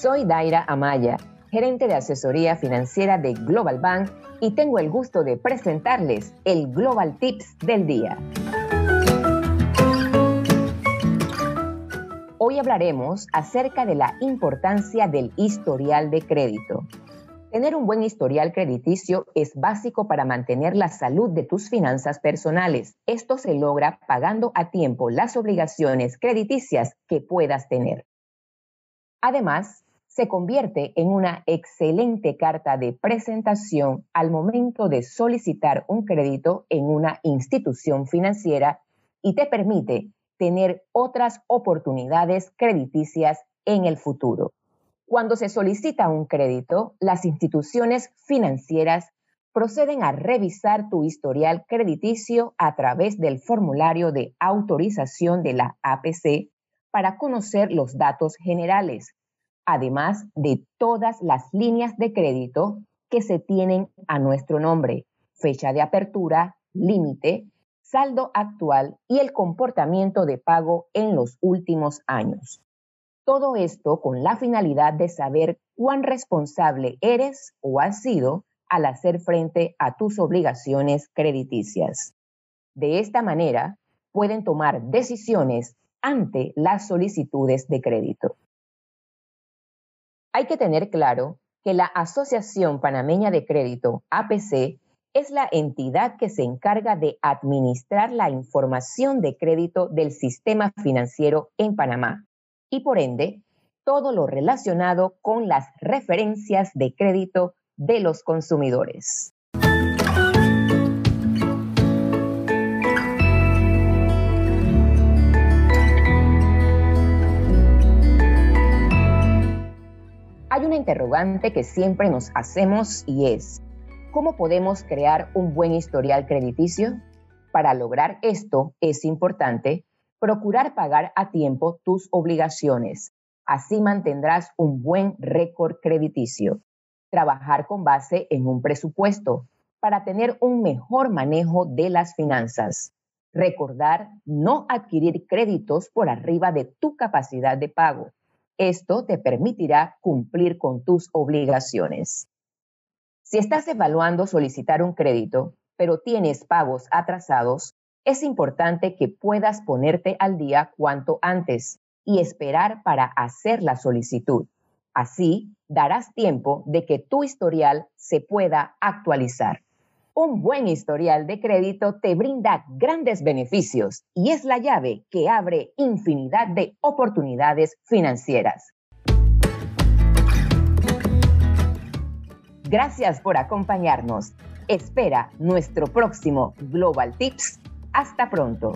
Soy Daira Amaya, gerente de asesoría financiera de Global Bank y tengo el gusto de presentarles el Global Tips del día. Hoy hablaremos acerca de la importancia del historial de crédito. Tener un buen historial crediticio es básico para mantener la salud de tus finanzas personales. Esto se logra pagando a tiempo las obligaciones crediticias que puedas tener. Además, se convierte en una excelente carta de presentación al momento de solicitar un crédito en una institución financiera y te permite tener otras oportunidades crediticias en el futuro. Cuando se solicita un crédito, las instituciones financieras proceden a revisar tu historial crediticio a través del formulario de autorización de la APC para conocer los datos generales, además de todas las líneas de crédito que se tienen a nuestro nombre, fecha de apertura, límite, saldo actual y el comportamiento de pago en los últimos años. Todo esto con la finalidad de saber cuán responsable eres o has sido al hacer frente a tus obligaciones crediticias. De esta manera, pueden tomar decisiones ante las solicitudes de crédito. Hay que tener claro que la Asociación Panameña de Crédito, APC, es la entidad que se encarga de administrar la información de crédito del sistema financiero en Panamá y por ende todo lo relacionado con las referencias de crédito de los consumidores. Interrogante que siempre nos hacemos y es, ¿cómo podemos crear un buen historial crediticio? Para lograr esto es importante procurar pagar a tiempo tus obligaciones. Así mantendrás un buen récord crediticio. Trabajar con base en un presupuesto para tener un mejor manejo de las finanzas. Recordar no adquirir créditos por arriba de tu capacidad de pago esto te permitirá cumplir con tus obligaciones. Si estás evaluando solicitar un crédito, pero tienes pagos atrasados, es importante que puedas ponerte al día cuanto antes y esperar para hacer la solicitud. Así darás tiempo de que tu historial se pueda actualizar. Un buen historial de crédito te brinda grandes beneficios y es la llave que abre infinidad de oportunidades financieras. Gracias por acompañarnos. Espera nuestro próximo Global Tips. Hasta pronto.